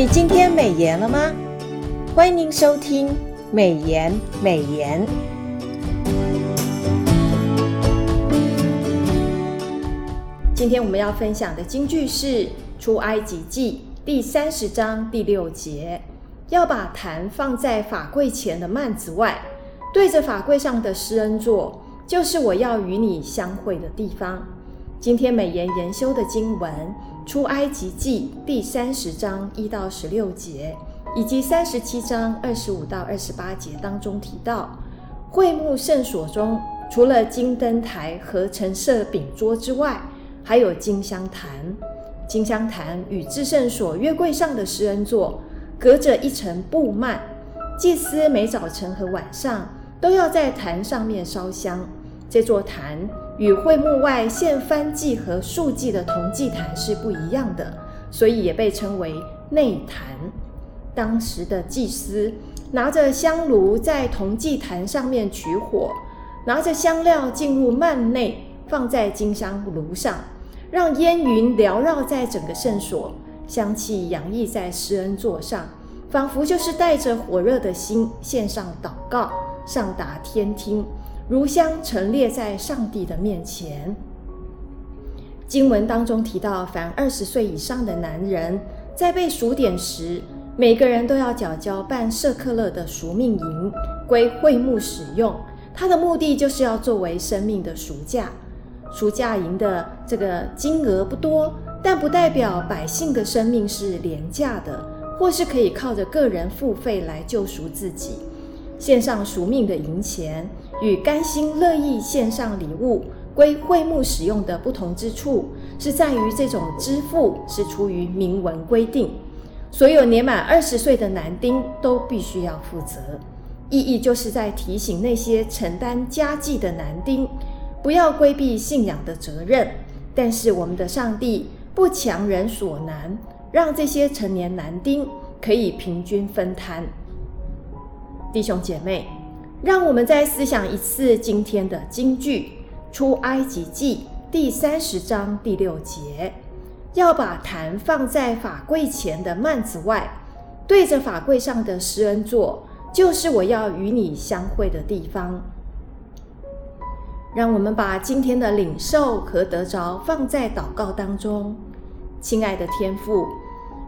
你今天美颜了吗？欢迎您收听美颜美颜。今天我们要分享的金句是《出埃及记》第三十章第六节：要把坛放在法柜前的幔子外，对着法柜上的施恩座，就是我要与你相会的地方。今天美颜研修的经文。出埃及记第三十章一到十六节，以及三十七章二十五到二十八节当中提到，会幕圣所中除了金灯台和陈设饼桌之外，还有金香坛。金香坛与至圣所约柜上的施恩座隔着一层布幔，祭司每早晨和晚上都要在坛上面烧香。这座坛。与会幕外献燔祭和素祭的铜祭坛是不一样的，所以也被称为内坛。当时的祭司拿着香炉在铜祭坛上面取火，拿着香料进入幔内，放在金香炉上，让烟云缭绕在整个圣所，香气洋溢在施恩座上，仿佛就是带着火热的心献上祷告，上达天听。如香陈列在上帝的面前。经文当中提到，凡二十岁以上的男人，在被赎点时，每个人都要缴交半舍克勒的赎命银，归会幕使用。它的目的就是要作为生命的赎价。赎价银的这个金额不多，但不代表百姓的生命是廉价的，或是可以靠着个人付费来救赎自己。献上赎命的银钱与甘心乐意献上礼物归会幕使用的不同之处，是在于这种支付是出于明文规定，所有年满二十岁的男丁都必须要负责。意义就是在提醒那些承担家计的男丁，不要规避信仰的责任。但是我们的上帝不强人所难，让这些成年男丁可以平均分摊。弟兄姐妹，让我们再思想一次今天的金句：出埃及记第三十章第六节，要把坛放在法柜前的幔子外，对着法柜上的施恩座，就是我要与你相会的地方。让我们把今天的领受和得着放在祷告当中，亲爱的天父。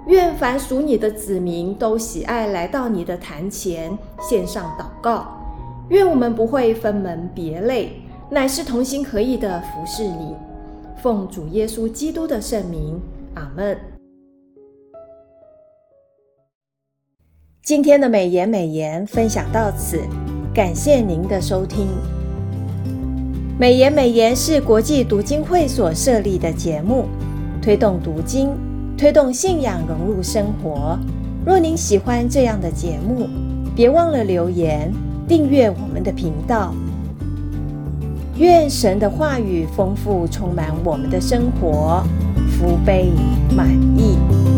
愿凡属你的子民都喜爱来到你的坛前献上祷告。愿我们不会分门别类，乃是同心合意的服侍你。奉主耶稣基督的圣名，阿门。今天的美言美言分享到此，感谢您的收听。美言美言是国际读经会所设立的节目，推动读经。推动信仰融入生活。若您喜欢这样的节目，别忘了留言订阅我们的频道。愿神的话语丰富充满我们的生活，福杯满溢。